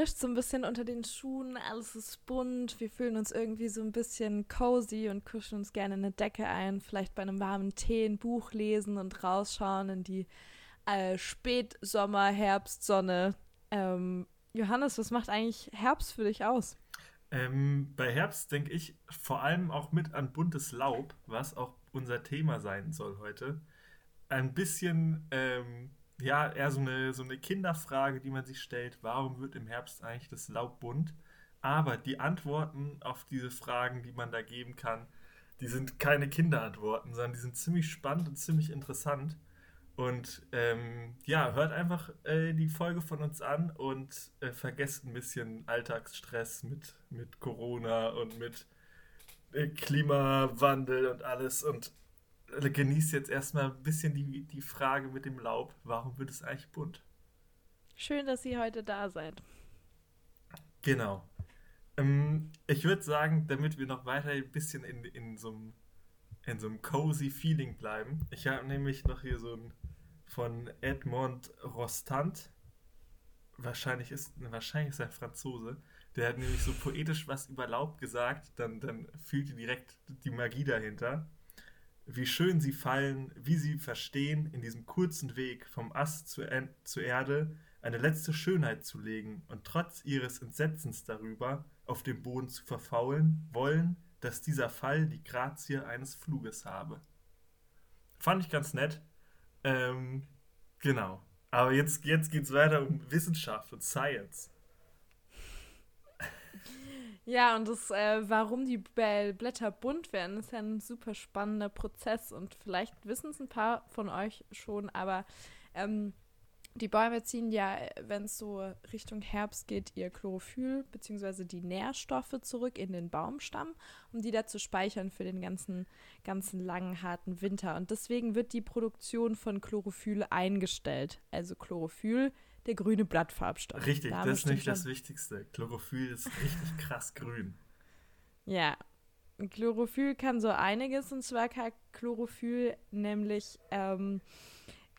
knischt so ein bisschen unter den Schuhen, alles ist bunt, wir fühlen uns irgendwie so ein bisschen cozy und kuscheln uns gerne eine Decke ein, vielleicht bei einem warmen Tee ein Buch lesen und rausschauen in die äh, Spätsommer, Herbstsonne. Ähm, Johannes, was macht eigentlich Herbst für dich aus? Ähm, bei Herbst denke ich vor allem auch mit an buntes Laub, was auch unser Thema sein soll heute. Ein bisschen ähm, ja, eher so eine, so eine Kinderfrage, die man sich stellt, warum wird im Herbst eigentlich das Laub bunt? Aber die Antworten auf diese Fragen, die man da geben kann, die sind keine Kinderantworten, sondern die sind ziemlich spannend und ziemlich interessant. Und ähm, ja, hört einfach äh, die Folge von uns an und äh, vergesst ein bisschen Alltagsstress mit, mit Corona und mit äh, Klimawandel und alles und genießt jetzt erstmal ein bisschen die, die Frage mit dem Laub. Warum wird es eigentlich bunt? Schön, dass ihr heute da seid. Genau. Ähm, ich würde sagen, damit wir noch weiter ein bisschen in, in so einem in so einem cozy Feeling bleiben. Ich habe nämlich noch hier so ein von Edmond Rostand. Wahrscheinlich ist, wahrscheinlich ist er Franzose. Der hat nämlich so poetisch was über Laub gesagt. Dann, dann fühlt ihr direkt die Magie dahinter wie schön sie fallen, wie sie verstehen, in diesem kurzen Weg vom Ast zur, zur Erde eine letzte Schönheit zu legen und trotz ihres Entsetzens darüber auf dem Boden zu verfaulen, wollen, dass dieser Fall die Grazie eines Fluges habe. Fand ich ganz nett. Ähm, genau. Aber jetzt, jetzt geht es weiter um Wissenschaft und Science. Ja, und das, äh, warum die Blätter bunt werden, ist ja ein super spannender Prozess und vielleicht wissen es ein paar von euch schon, aber ähm, die Bäume ziehen ja, wenn es so Richtung Herbst geht, ihr Chlorophyll bzw. die Nährstoffe zurück in den Baumstamm, um die da zu speichern für den ganzen, ganzen langen, harten Winter. Und deswegen wird die Produktion von Chlorophyll eingestellt. Also Chlorophyll der grüne Blattfarbstoff. Richtig, da das ist nicht das Wichtigste. Chlorophyll ist richtig krass grün. Ja, Chlorophyll kann so einiges und zwar kann Chlorophyll nämlich ähm,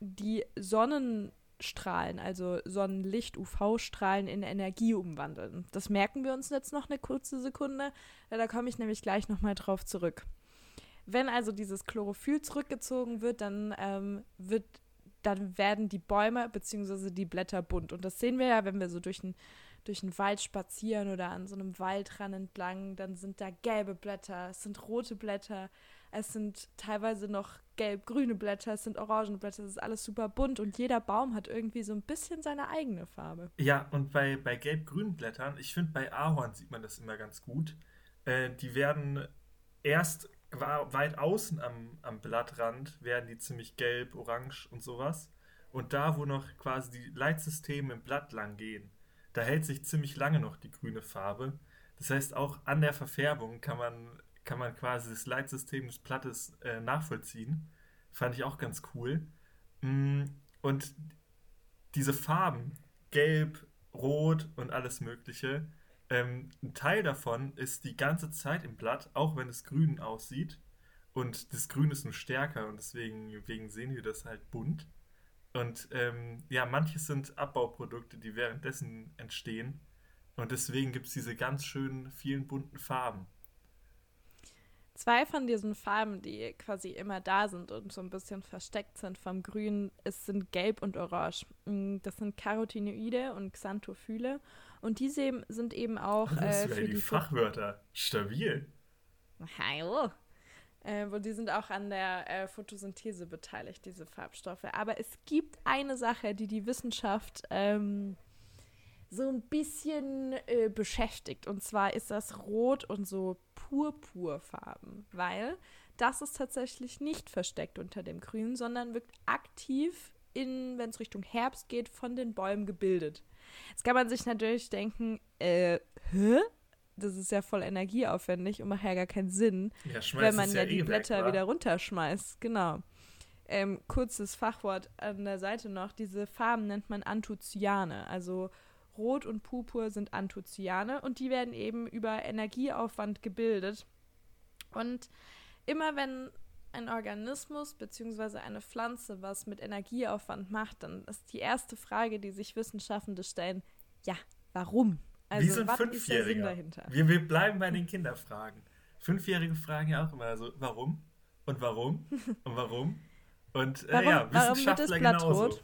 die Sonnenstrahlen, also Sonnenlicht, UV-Strahlen in Energie umwandeln. Das merken wir uns jetzt noch eine kurze Sekunde, da komme ich nämlich gleich nochmal drauf zurück. Wenn also dieses Chlorophyll zurückgezogen wird, dann ähm, wird dann werden die Bäume bzw. die Blätter bunt. Und das sehen wir ja, wenn wir so durch einen durch Wald spazieren oder an so einem Waldrand entlang, dann sind da gelbe Blätter, es sind rote Blätter, es sind teilweise noch gelb-grüne Blätter, es sind orange Blätter, es ist alles super bunt und jeder Baum hat irgendwie so ein bisschen seine eigene Farbe. Ja, und bei, bei gelb-grünen Blättern, ich finde bei Ahorn sieht man das immer ganz gut, äh, die werden erst weit außen am, am Blattrand werden die ziemlich gelb, orange und sowas. Und da, wo noch quasi die Leitsysteme im Blatt lang gehen, da hält sich ziemlich lange noch die grüne Farbe. Das heißt, auch an der Verfärbung kann man, kann man quasi das Leitsystem des Blattes äh, nachvollziehen. Fand ich auch ganz cool. Mm, und diese Farben, gelb, rot und alles Mögliche, ähm, ein Teil davon ist die ganze Zeit im Blatt, auch wenn es grün aussieht. Und das Grün ist nur stärker und deswegen, deswegen sehen wir das halt bunt. Und ähm, ja, manches sind Abbauprodukte, die währenddessen entstehen. Und deswegen gibt es diese ganz schönen, vielen bunten Farben. Zwei von diesen Farben, die quasi immer da sind und so ein bisschen versteckt sind vom Grün, es sind Gelb und Orange. Mm, das sind Carotinoide und Xanthophylle. Und diese sind eben auch äh, für die, die Fachwörter. Stabil. Hallo. Äh, und die sind auch an der äh, Photosynthese beteiligt, diese Farbstoffe. Aber es gibt eine Sache, die die Wissenschaft ähm, so ein bisschen äh, beschäftigt. Und zwar ist das Rot und so Purpurfarben, weil das ist tatsächlich nicht versteckt unter dem Grün, sondern wirkt aktiv in, wenn es Richtung Herbst geht, von den Bäumen gebildet. Jetzt kann man sich natürlich denken, äh, hä? Das ist ja voll energieaufwendig und macht ja gar keinen Sinn, ja, wenn man ja, ja die eh Blätter weg, wieder runterschmeißt. Genau. Ähm, kurzes Fachwort an der Seite noch. Diese Farben nennt man Anthocyane. Also Rot und Purpur sind Anthocyane und die werden eben über Energieaufwand gebildet. Und immer wenn ein Organismus bzw. eine Pflanze was mit Energieaufwand macht, dann ist die erste Frage, die sich Wissenschaftler stellen, ja, warum? Also, Wie so ein was dahinter? Wir, wir bleiben bei den Kinderfragen. Fünfjährige fragen ja auch immer so, warum? Und warum? Und warum? Und äh, warum, ja, Wissenschaftler genauso.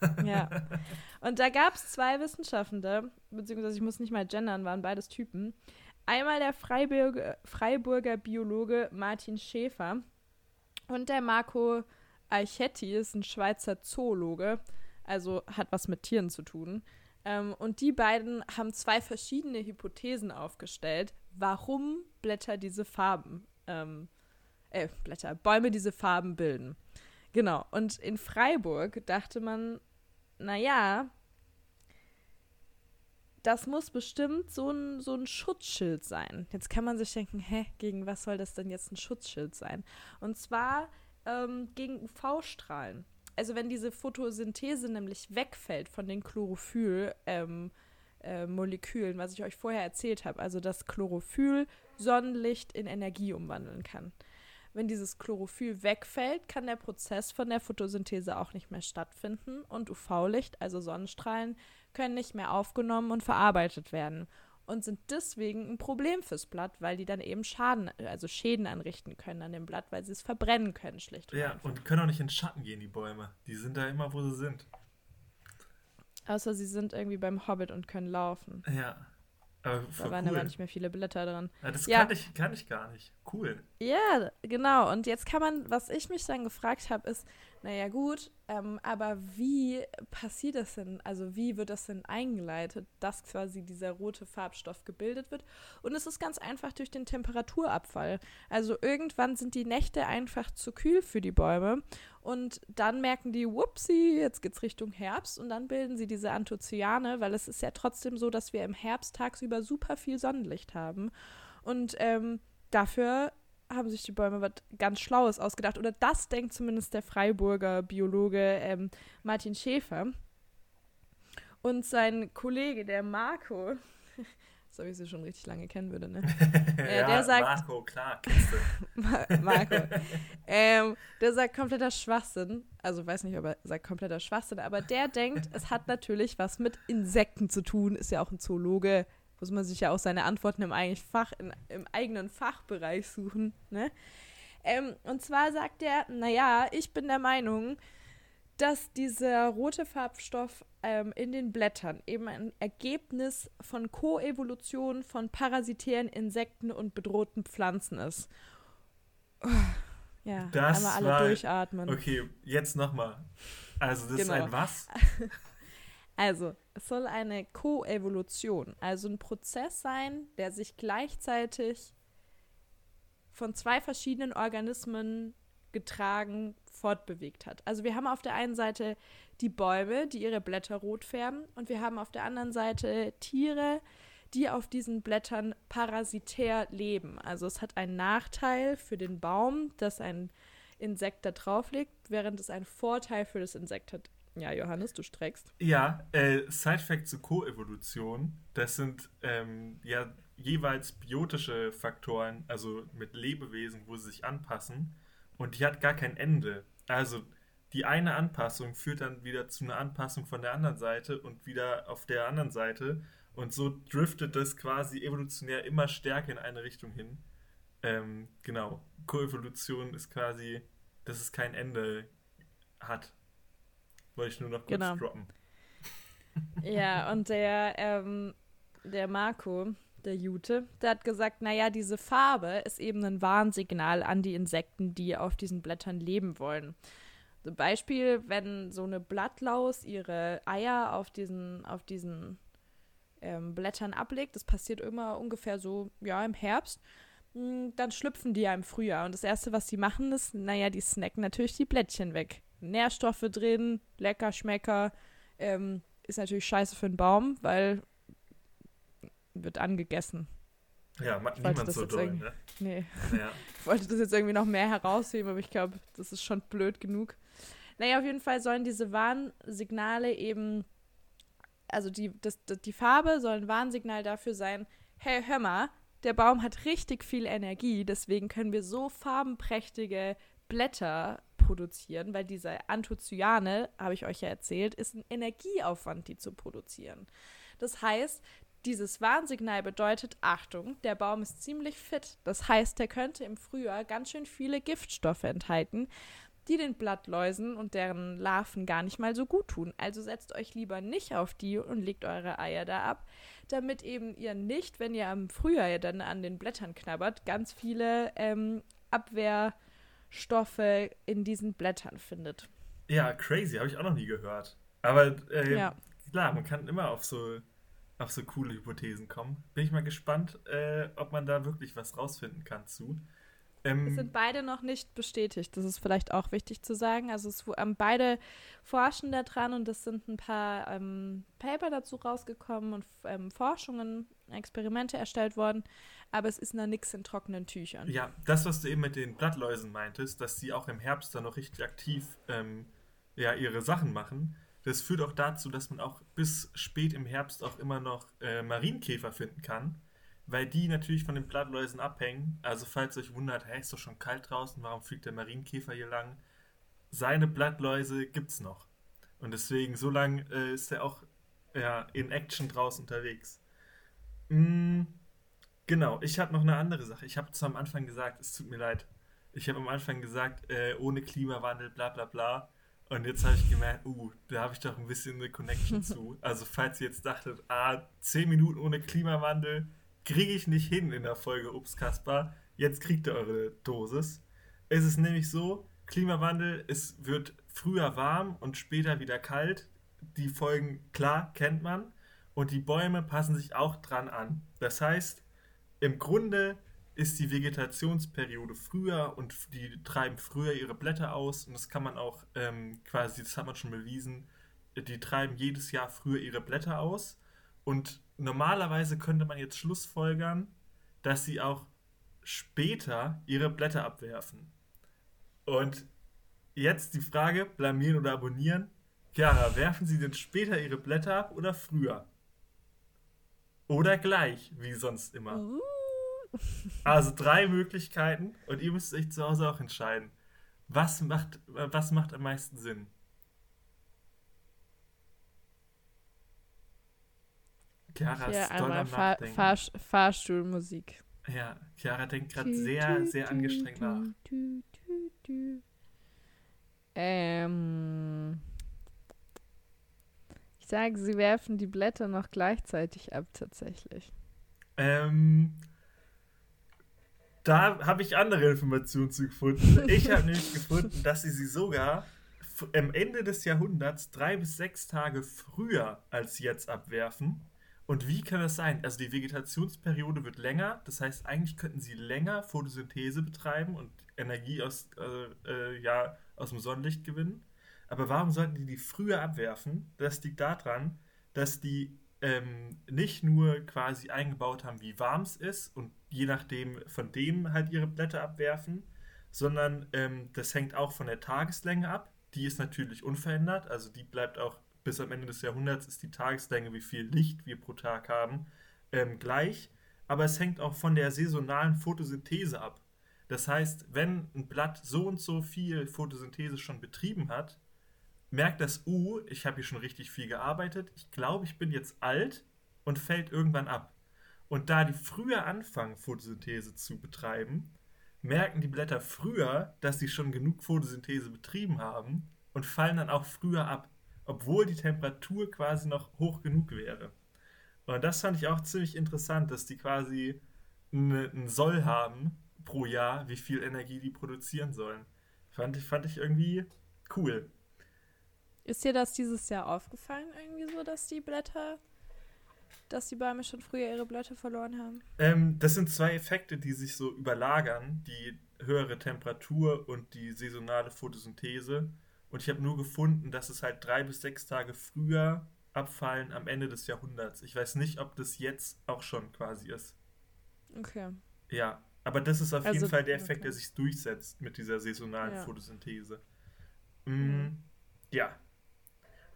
ja. Und da gab es zwei Wissenschaftler, beziehungsweise ich muss nicht mal gendern, waren beides Typen. Einmal der Freiburger, Freiburger Biologe Martin Schäfer und der Marco Alchetti ist ein Schweizer Zoologe, also hat was mit Tieren zu tun. Ähm, und die beiden haben zwei verschiedene Hypothesen aufgestellt, warum Blätter diese Farben, ähm, äh, Blätter, Bäume diese Farben bilden. Genau. Und in Freiburg dachte man, naja, das muss bestimmt so ein, so ein Schutzschild sein. Jetzt kann man sich denken, hä, gegen was soll das denn jetzt ein Schutzschild sein? Und zwar ähm, gegen UV-Strahlen. Also wenn diese Photosynthese nämlich wegfällt von den Chlorophyll-Molekülen, ähm, äh, was ich euch vorher erzählt habe, also dass Chlorophyll Sonnenlicht in Energie umwandeln kann. Wenn dieses Chlorophyll wegfällt, kann der Prozess von der Photosynthese auch nicht mehr stattfinden und UV-Licht, also Sonnenstrahlen, können nicht mehr aufgenommen und verarbeitet werden und sind deswegen ein Problem fürs Blatt, weil die dann eben Schaden, also Schäden anrichten können an dem Blatt, weil sie es verbrennen können, schlicht. Und ja, einfach. und können auch nicht in Schatten gehen, die Bäume. Die sind da immer, wo sie sind. Außer sie sind irgendwie beim Hobbit und können laufen. Ja. Aber da waren cool. aber nicht mehr viele Blätter dran. Ja, das ja. Kann, ich, kann ich gar nicht. Cool. Ja, genau. Und jetzt kann man, was ich mich dann gefragt habe, ist, naja gut, ähm, aber wie passiert das denn? Also wie wird das denn eingeleitet, dass quasi dieser rote Farbstoff gebildet wird? Und es ist ganz einfach durch den Temperaturabfall. Also irgendwann sind die Nächte einfach zu kühl für die Bäume und dann merken die, whoopsie, jetzt geht's Richtung Herbst und dann bilden sie diese Anthocyane, weil es ist ja trotzdem so, dass wir im Herbst tagsüber super viel Sonnenlicht haben. Und ähm, dafür haben sich die Bäume was ganz Schlaues ausgedacht. Oder das denkt zumindest der Freiburger Biologe ähm, Martin Schäfer. Und sein Kollege, der Marco, so wie ich sie schon richtig lange kennen würde, ne? äh, ja, der sagt. Marco, klar, kennst du. Marco. ähm, der sagt kompletter Schwachsinn. Also weiß nicht, ob er sagt kompletter Schwachsinn, aber der denkt, es hat natürlich was mit Insekten zu tun, ist ja auch ein Zoologe, muss man sich ja auch seine Antworten im, eigenen Fach, in, im eigenen Fachbereich suchen. Ne? Ähm, und zwar sagt er, naja, ich bin der Meinung, dass dieser rote Farbstoff ähm, in den Blättern eben ein Ergebnis von Koevolution von parasitären Insekten und bedrohten Pflanzen ist. Ja, das einmal alle war, durchatmen. Okay, jetzt nochmal. Also das genau. ist ein was? Also, es soll eine Koevolution, also ein Prozess sein, der sich gleichzeitig von zwei verschiedenen Organismen getragen fortbewegt hat. Also wir haben auf der einen Seite die Bäume, die ihre Blätter rot färben, und wir haben auf der anderen Seite Tiere, die auf diesen Blättern parasitär leben. Also es hat einen Nachteil für den Baum, dass ein Insekt da drauf liegt, während es einen Vorteil für das Insekt hat, ja, Johannes, du streckst. Ja, äh, Side-Fact zur Koevolution. Das sind ähm, ja jeweils biotische Faktoren, also mit Lebewesen, wo sie sich anpassen. Und die hat gar kein Ende. Also die eine Anpassung führt dann wieder zu einer Anpassung von der anderen Seite und wieder auf der anderen Seite. Und so driftet das quasi evolutionär immer stärker in eine Richtung hin. Ähm, genau. Koevolution ist quasi, dass es kein Ende hat. Wollte ich nur noch kurz genau. droppen. Ja, und der, ähm, der Marco, der Jute, der hat gesagt, naja, diese Farbe ist eben ein Warnsignal an die Insekten, die auf diesen Blättern leben wollen. Zum Beispiel, wenn so eine Blattlaus ihre Eier auf diesen, auf diesen ähm, Blättern ablegt, das passiert immer ungefähr so, ja, im Herbst, hm, dann schlüpfen die ja im Frühjahr. Und das Erste, was die machen, ist, naja, die snacken natürlich die Blättchen weg. Nährstoffe drin, lecker Schmecker. Ähm, ist natürlich scheiße für den Baum, weil wird angegessen. Ja, ich niemand so doll, ne? Nee. Ja. ich wollte das jetzt irgendwie noch mehr herausheben, aber ich glaube, das ist schon blöd genug. Naja, auf jeden Fall sollen diese Warnsignale eben, also die, das, die Farbe soll ein Warnsignal dafür sein, hey, hör mal, der Baum hat richtig viel Energie, deswegen können wir so farbenprächtige Blätter produzieren, weil diese Anthocyane, habe ich euch ja erzählt, ist ein Energieaufwand, die zu produzieren. Das heißt, dieses Warnsignal bedeutet, Achtung, der Baum ist ziemlich fit. Das heißt, der könnte im Frühjahr ganz schön viele Giftstoffe enthalten, die den Blattläusen und deren Larven gar nicht mal so gut tun. Also setzt euch lieber nicht auf die und legt eure Eier da ab, damit eben ihr nicht, wenn ihr am Frühjahr dann an den Blättern knabbert, ganz viele ähm, Abwehrstoffe in diesen Blättern findet. Ja, crazy, habe ich auch noch nie gehört. Aber äh, ja. klar, man kann immer auf so, auf so coole Hypothesen kommen. Bin ich mal gespannt, äh, ob man da wirklich was rausfinden kann zu. Ähm, es sind beide noch nicht bestätigt. Das ist vielleicht auch wichtig zu sagen. Also es ähm, beide forschen da dran und es sind ein paar ähm, Paper dazu rausgekommen und ähm, Forschungen, Experimente erstellt worden. Aber es ist noch nichts in trockenen Tüchern. Ja, das, was du eben mit den Blattläusen meintest, dass sie auch im Herbst dann noch richtig aktiv ähm, ja, ihre Sachen machen. Das führt auch dazu, dass man auch bis spät im Herbst auch immer noch äh, Marienkäfer finden kann weil die natürlich von den Blattläusen abhängen. Also falls euch wundert, hey, ist doch schon kalt draußen, warum fliegt der Marienkäfer hier lang? Seine Blattläuse gibt's noch. Und deswegen, so lange äh, ist er auch ja, in Action draußen unterwegs. Mm, genau, ich habe noch eine andere Sache. Ich habe zu am Anfang gesagt, es tut mir leid. Ich habe am Anfang gesagt, äh, ohne Klimawandel, bla bla bla. Und jetzt habe ich gemerkt, uh, da habe ich doch ein bisschen eine Connection zu. Also falls ihr jetzt dachtet, ah, 10 Minuten ohne Klimawandel, kriege ich nicht hin in der Folge Ups Kaspar. Jetzt kriegt ihr eure Dosis. Es ist nämlich so, Klimawandel, es wird früher warm und später wieder kalt. Die Folgen, klar, kennt man. Und die Bäume passen sich auch dran an. Das heißt, im Grunde ist die Vegetationsperiode früher und die treiben früher ihre Blätter aus. Und das kann man auch ähm, quasi, das hat man schon bewiesen, die treiben jedes Jahr früher ihre Blätter aus. Und normalerweise könnte man jetzt schlussfolgern, dass sie auch später ihre Blätter abwerfen. Und jetzt die Frage, blamieren oder abonnieren. Chiara, werfen sie denn später ihre Blätter ab oder früher? Oder gleich, wie sonst immer. Uh. Also drei Möglichkeiten und ihr müsst euch zu Hause auch entscheiden. Was macht, was macht am meisten Sinn? Chiara ist doll am Fahr Fahr Fahrstuhlmusik. Ja, Chiara denkt gerade sehr, sehr angestrengt nach. Ähm, ich sage, sie werfen die Blätter noch gleichzeitig ab, tatsächlich. Ähm, da habe ich andere Informationen zu gefunden. Ich habe nämlich gefunden, dass sie sie sogar am Ende des Jahrhunderts drei bis sechs Tage früher als jetzt abwerfen. Und wie kann das sein? Also die Vegetationsperiode wird länger, das heißt, eigentlich könnten sie länger Photosynthese betreiben und Energie aus, äh, äh, ja, aus dem Sonnenlicht gewinnen. Aber warum sollten die die früher abwerfen? Das liegt daran, dass die ähm, nicht nur quasi eingebaut haben, wie warm es ist und je nachdem von dem halt ihre Blätter abwerfen, sondern ähm, das hängt auch von der Tageslänge ab. Die ist natürlich unverändert, also die bleibt auch bis am Ende des Jahrhunderts ist die Tageslänge, wie viel Licht wir pro Tag haben, ähm, gleich. Aber es hängt auch von der saisonalen Photosynthese ab. Das heißt, wenn ein Blatt so und so viel Photosynthese schon betrieben hat, merkt das U, ich habe hier schon richtig viel gearbeitet, ich glaube, ich bin jetzt alt und fällt irgendwann ab. Und da die früher anfangen, Photosynthese zu betreiben, merken die Blätter früher, dass sie schon genug Photosynthese betrieben haben und fallen dann auch früher ab obwohl die Temperatur quasi noch hoch genug wäre. Und das fand ich auch ziemlich interessant, dass die quasi einen Soll haben pro Jahr, wie viel Energie die produzieren sollen. Fand ich, fand ich irgendwie cool. Ist dir das dieses Jahr aufgefallen, irgendwie so, dass die Blätter, dass die Bäume schon früher ihre Blätter verloren haben? Ähm, das sind zwei Effekte, die sich so überlagern: die höhere Temperatur und die saisonale Photosynthese. Und ich habe nur gefunden, dass es halt drei bis sechs Tage früher abfallen am Ende des Jahrhunderts. Ich weiß nicht, ob das jetzt auch schon quasi ist. Okay. Ja, aber das ist auf also, jeden Fall der Effekt, okay. der sich durchsetzt mit dieser saisonalen ja. Photosynthese. Mm, mhm. Ja.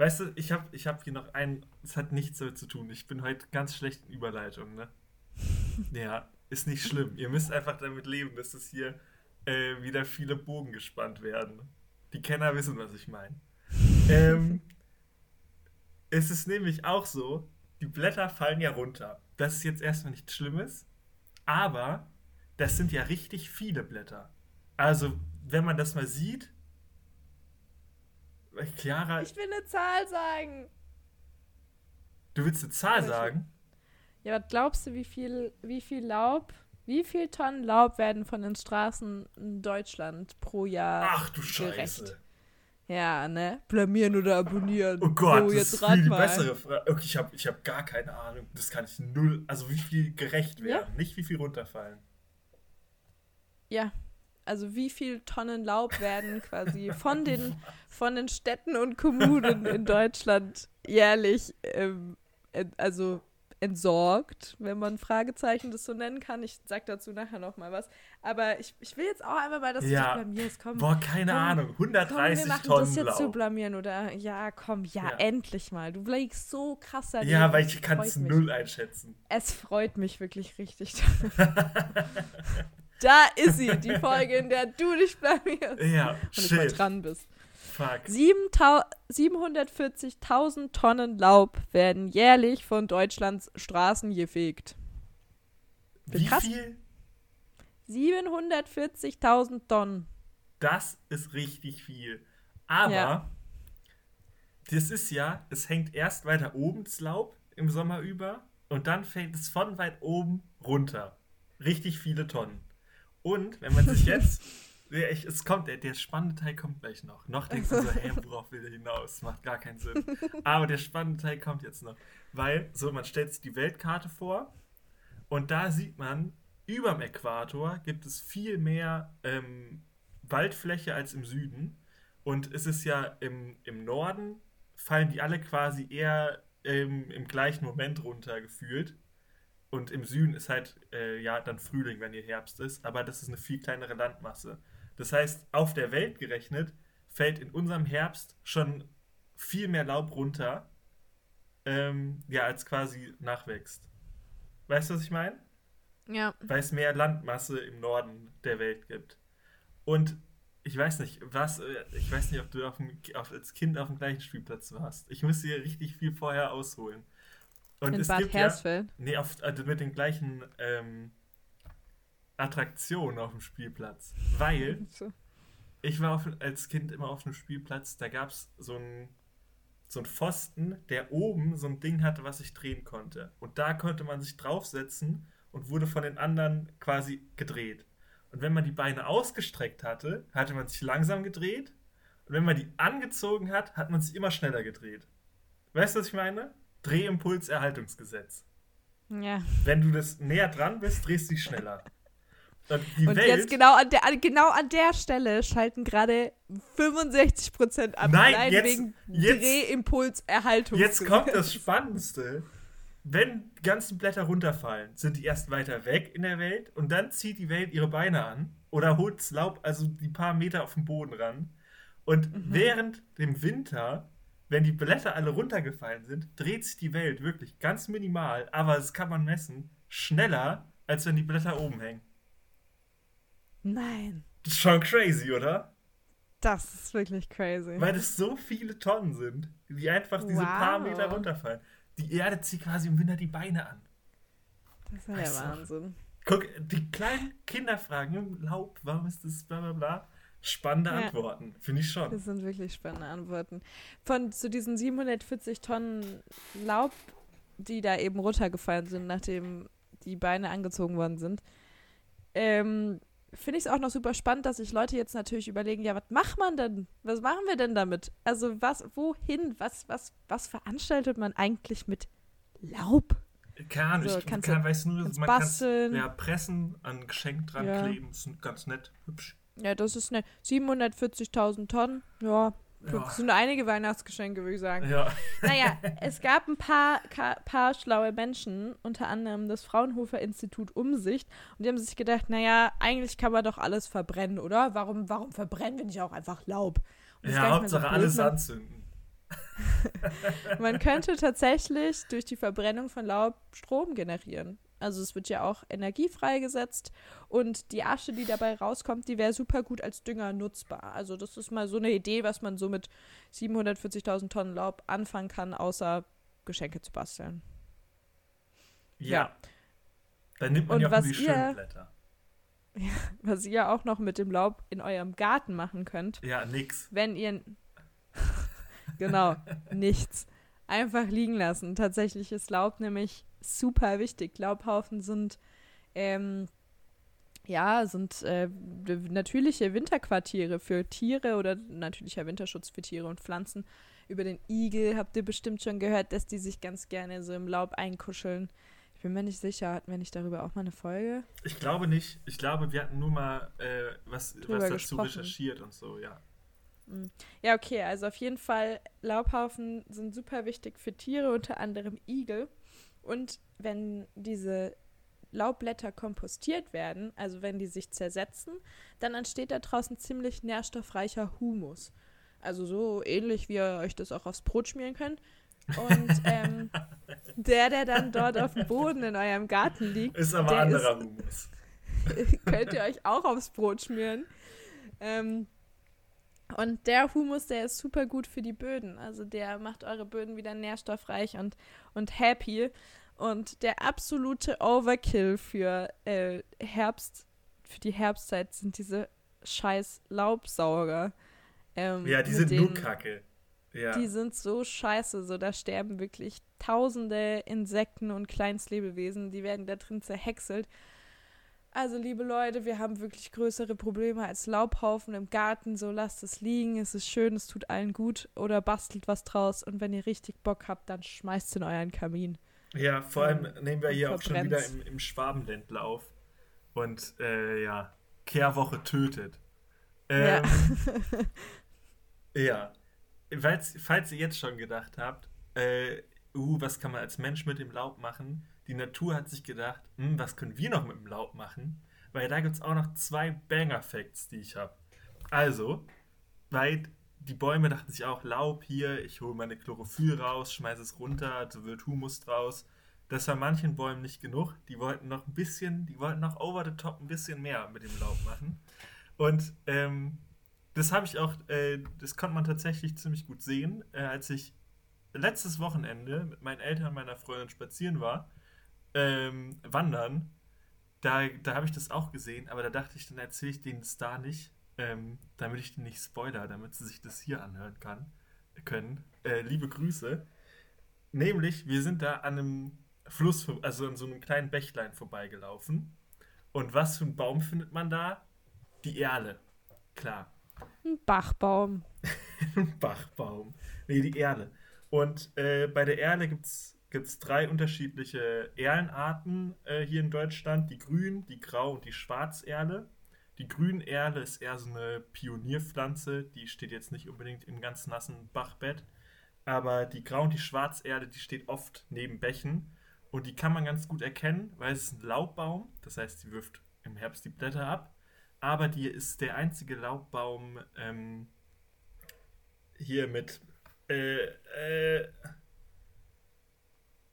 Weißt du, ich habe ich hab hier noch einen, es hat nichts damit zu tun. Ich bin heute ganz schlecht in Überleitung, ne? ja, ist nicht schlimm. Ihr müsst einfach damit leben, dass es hier äh, wieder viele Bogen gespannt werden. Die Kenner wissen, was ich meine. ähm, es ist nämlich auch so, die Blätter fallen ja runter. Das ist jetzt erstmal nichts Schlimmes, aber das sind ja richtig viele Blätter. Also, wenn man das mal sieht, Clara. Ich will eine Zahl sagen. Du willst eine Zahl sagen? Ja, was glaubst du, wie viel, wie viel Laub, wie viel Tonnen Laub werden von den Straßen in Deutschland pro Jahr Ach du gerecht? Scheiße. Ja, ne? Blamieren oder abonnieren. Oh Gott, so, das ist viel die bessere Frage. Okay, ich habe ich hab gar keine Ahnung. Das kann ich null. Also wie viel gerecht werden, ja? nicht wie viel runterfallen. Ja, also wie viel Tonnen Laub werden quasi von den, von den Städten und Kommunen in Deutschland jährlich ähm, also entsorgt, wenn man Fragezeichen das so nennen kann. Ich sag dazu nachher noch mal was. Aber ich, ich will jetzt auch einmal mal, dass ja. du blamierst. Komm, Boah, keine komm, Ahnung. 130 komm, wir machen Tonnen das jetzt zu blamieren oder ja, komm, ja, ja, endlich mal. Du liegst so krass daneben. Ja, weil ich kann es null einschätzen. Es freut mich wirklich richtig. da ist sie, die Folge, in der du dich blamierst. Ja, und ich mal dran bist. Fuck. 740.000 Tonnen Laub werden jährlich von Deutschlands Straßen gefegt. Wie krass. viel? 740.000 Tonnen. Das ist richtig viel. Aber ja. das ist ja, es hängt erst weiter oben das Laub im Sommer über und dann fällt es von weit oben runter. Richtig viele Tonnen. Und wenn man sich jetzt ich, es kommt, der, der spannende Teil kommt gleich noch. Noch denkst du so, hey, worauf will er hinaus? Macht gar keinen Sinn. Aber der spannende Teil kommt jetzt noch. Weil, so, man stellt sich die Weltkarte vor und da sieht man, über dem Äquator gibt es viel mehr ähm, Waldfläche als im Süden. Und es ist ja im, im Norden, fallen die alle quasi eher ähm, im gleichen Moment runter gefühlt. Und im Süden ist halt, äh, ja, dann Frühling, wenn hier Herbst ist. Aber das ist eine viel kleinere Landmasse. Das heißt, auf der Welt gerechnet fällt in unserem Herbst schon viel mehr Laub runter, ähm, ja, als quasi nachwächst. Weißt du, was ich meine? Ja. Weil es mehr Landmasse im Norden der Welt gibt. Und ich weiß nicht, was, äh, ich weiß nicht, ob du auf dem, auf, als Kind auf dem gleichen Spielplatz warst. Ich müsste hier richtig viel vorher ausholen. Und in es Bad gibt Hersfeld? Ja, nee, auf, also mit den gleichen ähm, Attraktion auf dem Spielplatz. Weil ich war auf, als Kind immer auf einem Spielplatz, da gab es so einen so Pfosten, der oben so ein Ding hatte, was sich drehen konnte. Und da konnte man sich draufsetzen und wurde von den anderen quasi gedreht. Und wenn man die Beine ausgestreckt hatte, hatte man sich langsam gedreht. Und wenn man die angezogen hat, hat man sich immer schneller gedreht. Weißt du, was ich meine? Drehimpuls-Erhaltungsgesetz. Ja. Wenn du das näher dran bist, drehst du dich schneller. Und, und jetzt genau an, der, genau an der Stelle schalten gerade 65% ab. Nein, allein jetzt, wegen Drehimpuls-Erhaltung. Jetzt kommt das Spannendste. Wenn die ganzen Blätter runterfallen, sind die erst weiter weg in der Welt und dann zieht die Welt ihre Beine an oder holt das Laub, also die paar Meter auf den Boden ran. Und mhm. während dem Winter, wenn die Blätter alle runtergefallen sind, dreht sich die Welt wirklich ganz minimal, aber das kann man messen, schneller, als wenn die Blätter oben hängen. Nein. Das ist schon crazy, oder? Das ist wirklich crazy. Weil das so viele Tonnen sind, die einfach diese wow. paar Meter runterfallen. Die Erde zieht quasi im Winter die Beine an. Das ist ja weißt Wahnsinn. Guck, die kleinen Kinder fragen, Laub, warum ist das bla bla bla. Spannende ja. Antworten, finde ich schon. Das sind wirklich spannende Antworten. Von zu diesen 740 Tonnen Laub, die da eben runtergefallen sind, nachdem die Beine angezogen worden sind, ähm, finde ich es auch noch super spannend, dass sich Leute jetzt natürlich überlegen, ja, was macht man denn? Was machen wir denn damit? Also was, wohin, was, was, was veranstaltet man eigentlich mit Laub? Keine Ahnung, also, ich kann, kann, weiß nur, man kann ja pressen, an Geschenk dran ja. kleben, ist ganz nett, hübsch. Ja, das ist nett. 740.000 Tonnen, ja, ja. Das sind einige Weihnachtsgeschenke, würde ich sagen. Ja. Naja, es gab ein paar, paar schlaue Menschen, unter anderem das Fraunhofer Institut Umsicht, und die haben sich gedacht, naja, eigentlich kann man doch alles verbrennen, oder? Warum, warum verbrennen wir nicht auch einfach Laub? Ja, Hauptsache so alles anzünden. man könnte tatsächlich durch die Verbrennung von Laub Strom generieren. Also es wird ja auch Energie freigesetzt und die Asche, die dabei rauskommt, die wäre super gut als Dünger nutzbar. Also das ist mal so eine Idee, was man so mit 740.000 Tonnen Laub anfangen kann, außer Geschenke zu basteln. Ja. ja. Dann nimmt man Und ja auch die schönen Blätter. Ja, was ihr auch noch mit dem Laub in eurem Garten machen könnt. Ja, nix. Wenn ihr. genau, nichts. Einfach liegen lassen. Tatsächlich ist Laub nämlich super wichtig. Laubhaufen sind ähm, ja, sind äh, natürliche Winterquartiere für Tiere oder natürlicher Winterschutz für Tiere und Pflanzen. Über den Igel habt ihr bestimmt schon gehört, dass die sich ganz gerne so im Laub einkuscheln. Ich bin mir nicht sicher, hatten wir nicht darüber auch mal eine Folge? Ich glaube nicht. Ich glaube, wir hatten nur mal äh, was, was dazu gesprochen. recherchiert und so, ja. Hm. Ja, okay, also auf jeden Fall, Laubhaufen sind super wichtig für Tiere, unter anderem Igel. Und wenn diese Laubblätter kompostiert werden, also wenn die sich zersetzen, dann entsteht da draußen ziemlich nährstoffreicher Humus. Also so ähnlich, wie ihr euch das auch aufs Brot schmieren könnt. Und ähm, der, der dann dort auf dem Boden in eurem Garten liegt, ist aber anderer ist, Humus. könnt ihr euch auch aufs Brot schmieren. Ähm, und der Humus, der ist super gut für die Böden. Also der macht eure Böden wieder nährstoffreich und, und happy. Und der absolute Overkill für äh, Herbst, für die Herbstzeit sind diese scheiß Laubsauger. Ähm, ja, die sind nur Kacke. Ja. Die sind so scheiße, so da sterben wirklich tausende Insekten und Kleinstlebewesen, die werden da drin zerhäckselt. Also, liebe Leute, wir haben wirklich größere Probleme als Laubhaufen im Garten. So lasst es liegen, es ist schön, es tut allen gut oder bastelt was draus. Und wenn ihr richtig Bock habt, dann schmeißt es in euren Kamin. Ja, vor allem nehmen wir hier auch schon wieder im, im Schwabenländler auf. Und äh, ja, Kehrwoche tötet. Ähm, ja. ja. Falls, falls ihr jetzt schon gedacht habt, äh, uh, was kann man als Mensch mit dem Laub machen? Die Natur hat sich gedacht, hm, was können wir noch mit dem Laub machen? Weil da gibt es auch noch zwei Banger-Facts, die ich habe. Also, weil die Bäume dachten sich auch, Laub hier, ich hole meine Chlorophyll raus, schmeiße es runter, so wird Humus draus. Das war manchen Bäumen nicht genug. Die wollten noch ein bisschen, die wollten noch over the top ein bisschen mehr mit dem Laub machen. Und ähm, das habe ich auch, äh, das konnte man tatsächlich ziemlich gut sehen, äh, als ich letztes Wochenende mit meinen Eltern und meiner Freundin spazieren war, ähm, wandern. Da, da habe ich das auch gesehen, aber da dachte ich, dann erzähle ich denen das da nicht, ähm, damit ich die nicht spoiler, damit sie sich das hier anhören kann, können. Äh, liebe Grüße. Nämlich, wir sind da an einem Fluss, also an so einem kleinen Bächlein vorbeigelaufen. Und was für einen Baum findet man da? Die Erle. Klar. Ein Bachbaum. ein Bachbaum. Nee, die Erle. Und äh, bei der Erle gibt es drei unterschiedliche Erlenarten äh, hier in Deutschland. Die Grün, die Grau und die Schwarzerle. Die Grünerle ist eher so eine Pionierpflanze, die steht jetzt nicht unbedingt im ganz nassen Bachbett. Aber die Grau- und die Schwarzerde, die steht oft neben Bächen. Und die kann man ganz gut erkennen, weil es ist ein Laubbaum. Das heißt, sie wirft im Herbst die Blätter ab. Aber die ist der einzige Laubbaum ähm, hier mit äh, äh,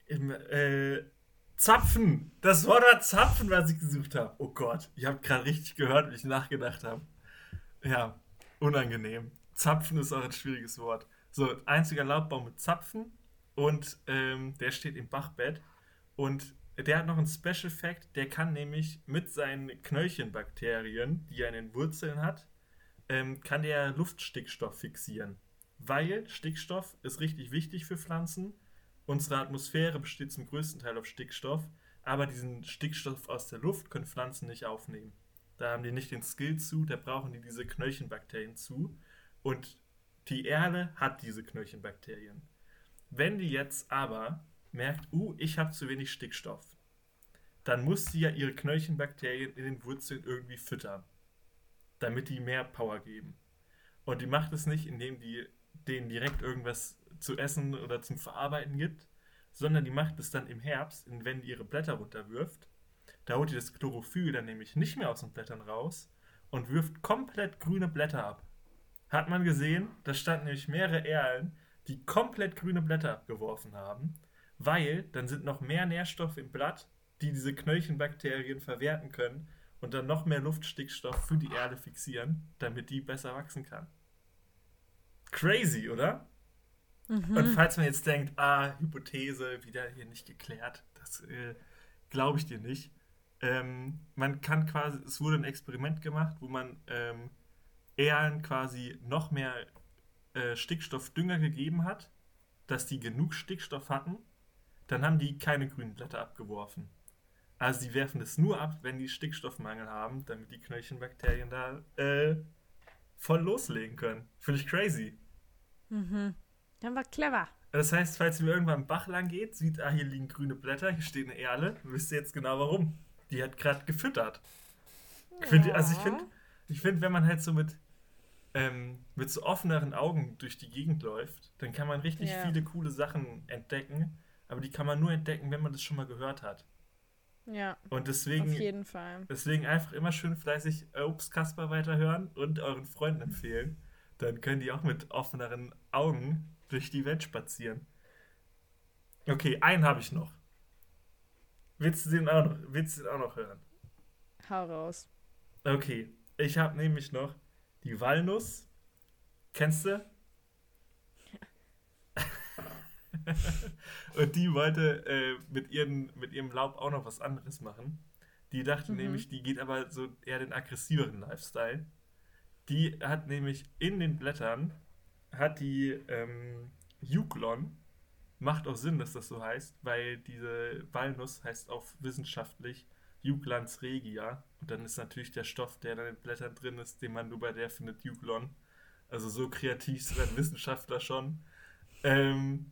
im, äh, Zapfen. Das Wort war Zapfen, was ich gesucht habe. Oh Gott, ich habe gerade richtig gehört, wie ich nachgedacht habe. Ja, unangenehm. Zapfen ist auch ein schwieriges Wort. So, einziger Laubbaum mit Zapfen und ähm, der steht im Bachbett. Und der hat noch einen Special Fact, der kann nämlich mit seinen Knöllchenbakterien, die er in den Wurzeln hat, ähm, kann der Luftstickstoff fixieren. Weil Stickstoff ist richtig wichtig für Pflanzen Unsere Atmosphäre besteht zum größten Teil aus Stickstoff, aber diesen Stickstoff aus der Luft können Pflanzen nicht aufnehmen. Da haben die nicht den Skill zu, da brauchen die diese Knöllchenbakterien zu. Und die Erde hat diese Knöllchenbakterien. Wenn die jetzt aber merkt, uh, ich habe zu wenig Stickstoff, dann muss sie ja ihre Knöllchenbakterien in den Wurzeln irgendwie füttern, damit die mehr Power geben. Und die macht es nicht, indem die denen direkt irgendwas zu essen oder zum Verarbeiten gibt, sondern die macht es dann im Herbst, wenn die ihre Blätter runterwirft. Da holt die das Chlorophyll dann nämlich nicht mehr aus den Blättern raus und wirft komplett grüne Blätter ab. Hat man gesehen, da standen nämlich mehrere Erlen, die komplett grüne Blätter abgeworfen haben, weil dann sind noch mehr Nährstoffe im Blatt, die diese Knöllchenbakterien verwerten können und dann noch mehr Luftstickstoff für die Erde fixieren, damit die besser wachsen kann. Crazy, oder? Mhm. Und falls man jetzt denkt, ah, Hypothese wieder hier nicht geklärt, das äh, glaube ich dir nicht. Ähm, man kann quasi, es wurde ein Experiment gemacht, wo man ähm, Erlen quasi noch mehr äh, Stickstoffdünger gegeben hat, dass die genug Stickstoff hatten. Dann haben die keine grünen Blätter abgeworfen. Also die werfen es nur ab, wenn die Stickstoffmangel haben, damit die Knöllchenbakterien da äh, voll loslegen können. Finde ich crazy. Mhm. Dann war clever. Das heißt, falls ihr irgendwann im Bach lang geht, sieht, ah, hier liegen grüne Blätter, hier steht eine Erle, wisst ihr jetzt genau warum. Die hat gerade gefüttert. Ja. Find, also ich finde, ich find, wenn man halt so mit, ähm, mit so offeneren Augen durch die Gegend läuft, dann kann man richtig ja. viele coole Sachen entdecken. Aber die kann man nur entdecken, wenn man das schon mal gehört hat. Ja. Und deswegen, auf jeden Fall. Deswegen einfach immer schön fleißig Obst Kasper weiterhören und euren Freunden empfehlen. Dann können die auch mit offeneren Augen durch die Welt spazieren. Okay, einen habe ich noch. Willst du den auch noch, willst du den auch noch hören? Hau raus. Okay, ich habe nämlich noch die Walnuss. Kennst du? und die wollte äh, mit, ihren, mit ihrem Laub auch noch was anderes machen. Die dachte mhm. nämlich, die geht aber so eher den aggressiveren Lifestyle. Die hat nämlich in den Blättern, hat die ähm, Juklon, macht auch Sinn, dass das so heißt, weil diese Walnuss heißt auch wissenschaftlich Juglans regia. Und dann ist natürlich der Stoff, der in den Blättern drin ist, den man nur bei der findet, Juglon. Also so kreativ sind ein Wissenschaftler schon. Ähm,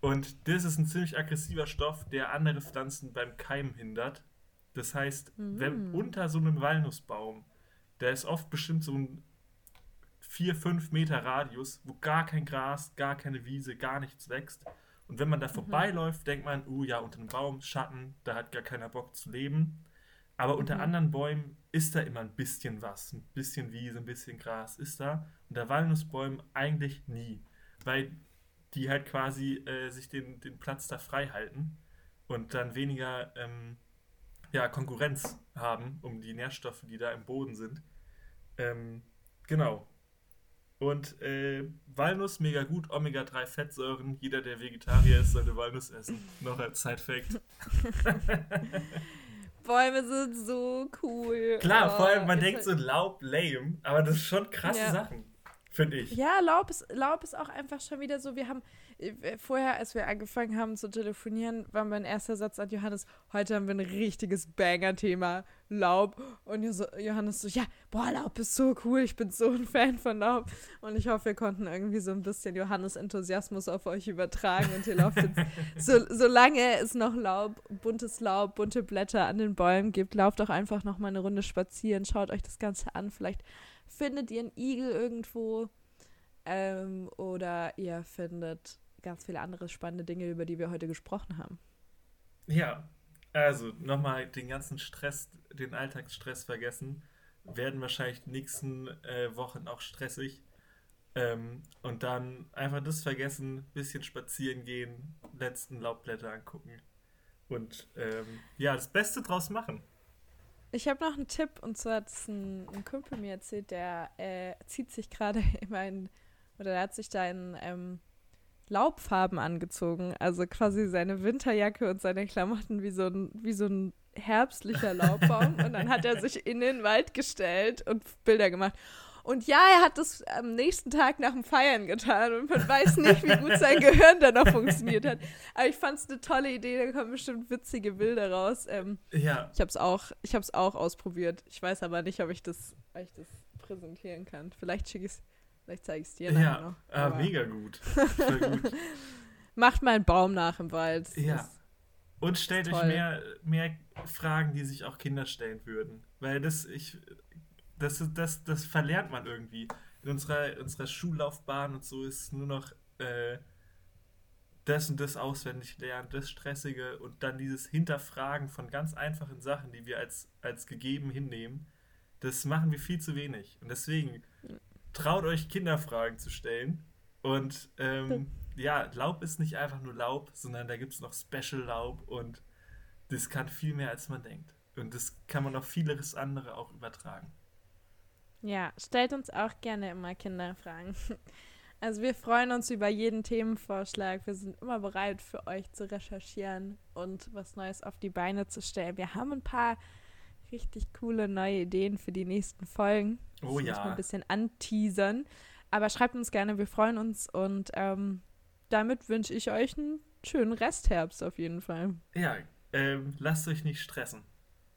und das ist ein ziemlich aggressiver Stoff, der andere Pflanzen beim Keimen hindert. Das heißt, mhm. wenn unter so einem Walnussbaum, da ist oft bestimmt so ein 4, 5 Meter Radius, wo gar kein Gras, gar keine Wiese, gar nichts wächst. Und wenn man da mhm. vorbeiläuft, denkt man, uh ja, unter einem Baum, Schatten, da hat gar keiner Bock zu leben. Aber mhm. unter anderen Bäumen ist da immer ein bisschen was. Ein bisschen Wiese, ein bisschen Gras ist da. Unter Walnussbäumen eigentlich nie. Weil die halt quasi äh, sich den, den Platz da frei halten und dann weniger ähm, ja, Konkurrenz haben um die Nährstoffe, die da im Boden sind. Ähm, genau. Und äh, Walnuss mega gut, Omega-3-Fettsäuren. Jeder, der Vegetarier ist, sollte Walnuss essen. Noch als Side-Fact. Bäume sind so cool. Klar, oh, vor allem man denkt so Laub lame, aber das ist schon krasse ja. Sachen finde ich. Ja, Laub ist, Laub ist auch einfach schon wieder so. Wir haben äh, vorher, als wir angefangen haben zu telefonieren, war mein erster Satz an Johannes: Heute haben wir ein richtiges Banger-Thema, Laub. Und Johannes so: Ja, boah, Laub ist so cool. Ich bin so ein Fan von Laub. Und ich hoffe, wir konnten irgendwie so ein bisschen Johannes Enthusiasmus auf euch übertragen. Und ihr lauft jetzt, so, solange es noch Laub, buntes Laub, bunte Blätter an den Bäumen gibt, lauft doch einfach noch mal eine Runde spazieren. Schaut euch das Ganze an. Vielleicht findet ihr einen Igel irgendwo ähm, oder ihr findet ganz viele andere spannende Dinge, über die wir heute gesprochen haben. Ja, also nochmal den ganzen Stress, den Alltagsstress vergessen. Werden wahrscheinlich die nächsten äh, Wochen auch stressig. Ähm, und dann einfach das vergessen, bisschen spazieren gehen, letzten Laubblätter angucken und ähm, ja, das Beste draus machen. Ich habe noch einen Tipp und zwar hat ein, ein Kumpel mir erzählt, der äh, zieht sich gerade in, oder er hat sich da in ähm, Laubfarben angezogen. Also quasi seine Winterjacke und seine Klamotten wie so ein, wie so ein herbstlicher Laubbaum. und dann hat er sich in den Wald gestellt und Bilder gemacht. Und ja, er hat das am nächsten Tag nach dem Feiern getan und man weiß nicht, wie gut sein Gehirn dann noch funktioniert hat. Aber ich fand es eine tolle Idee, da kommen bestimmt witzige Bilder raus. Ähm, ja. Ich habe es auch, auch ausprobiert. Ich weiß aber nicht, ob ich das, ob ich das präsentieren kann. Vielleicht schicke ich es, vielleicht zeige ich es dir ja. noch. Ja, ah, mega gut. gut. Macht mal einen Baum nach im Wald. Das ja. Und stellt euch mehr, mehr Fragen, die sich auch Kinder stellen würden. Weil das, ich, das, das, das verlernt man irgendwie. In unserer, unserer Schullaufbahn und so ist nur noch äh, das und das auswendig lernen, das Stressige und dann dieses Hinterfragen von ganz einfachen Sachen, die wir als, als gegeben hinnehmen. Das machen wir viel zu wenig. Und deswegen traut euch Kinderfragen zu stellen. Und ähm, ja, Laub ist nicht einfach nur Laub, sondern da gibt es noch Special Laub und das kann viel mehr, als man denkt. Und das kann man auf vieles andere auch übertragen. Ja, stellt uns auch gerne immer Kinderfragen. Also wir freuen uns über jeden Themenvorschlag. Wir sind immer bereit für euch zu recherchieren und was Neues auf die Beine zu stellen. Wir haben ein paar richtig coole neue Ideen für die nächsten Folgen. Oh ja. Muss man ein bisschen anteasern. Aber schreibt uns gerne, wir freuen uns und ähm, damit wünsche ich euch einen schönen Restherbst auf jeden Fall. Ja, ähm, lasst euch nicht stressen.